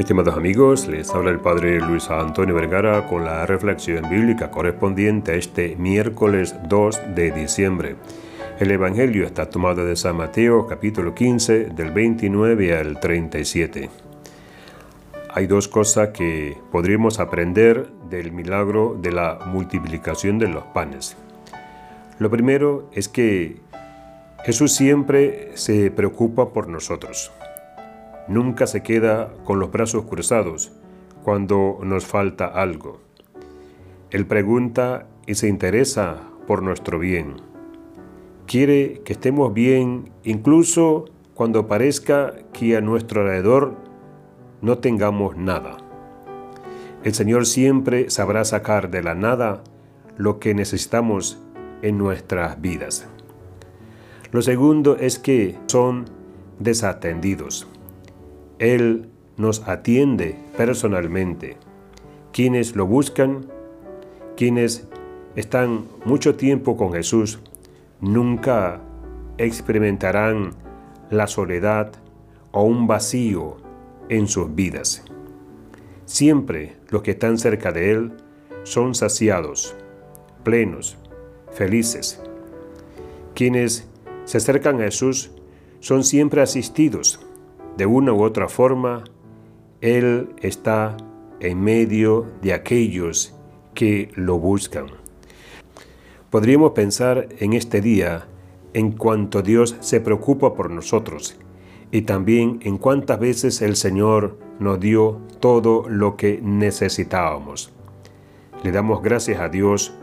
Estimados amigos, les habla el Padre Luis Antonio Vergara con la reflexión bíblica correspondiente a este miércoles 2 de diciembre. El Evangelio está tomado de San Mateo capítulo 15 del 29 al 37. Hay dos cosas que podríamos aprender del milagro de la multiplicación de los panes. Lo primero es que Jesús siempre se preocupa por nosotros nunca se queda con los brazos cruzados cuando nos falta algo. Él pregunta y se interesa por nuestro bien. Quiere que estemos bien incluso cuando parezca que a nuestro alrededor no tengamos nada. El Señor siempre sabrá sacar de la nada lo que necesitamos en nuestras vidas. Lo segundo es que son desatendidos. Él nos atiende personalmente. Quienes lo buscan, quienes están mucho tiempo con Jesús, nunca experimentarán la soledad o un vacío en sus vidas. Siempre los que están cerca de Él son saciados, plenos, felices. Quienes se acercan a Jesús son siempre asistidos de una u otra forma, Él está en medio de aquellos que lo buscan. Podríamos pensar en este día en cuanto Dios se preocupa por nosotros y también en cuántas veces el Señor nos dio todo lo que necesitábamos. Le damos gracias a Dios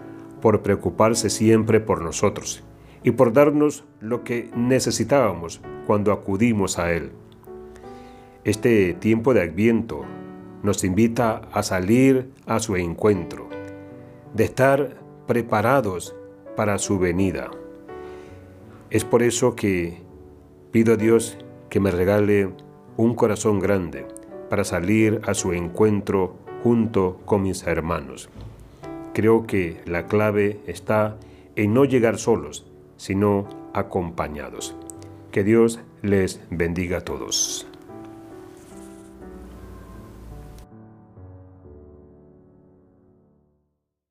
por preocuparse siempre por nosotros y por darnos lo que necesitábamos cuando acudimos a Él. Este tiempo de Adviento nos invita a salir a su encuentro, de estar preparados para su venida. Es por eso que pido a Dios que me regale un corazón grande para salir a su encuentro junto con mis hermanos. Creo que la clave está en no llegar solos, sino acompañados. Que Dios les bendiga a todos.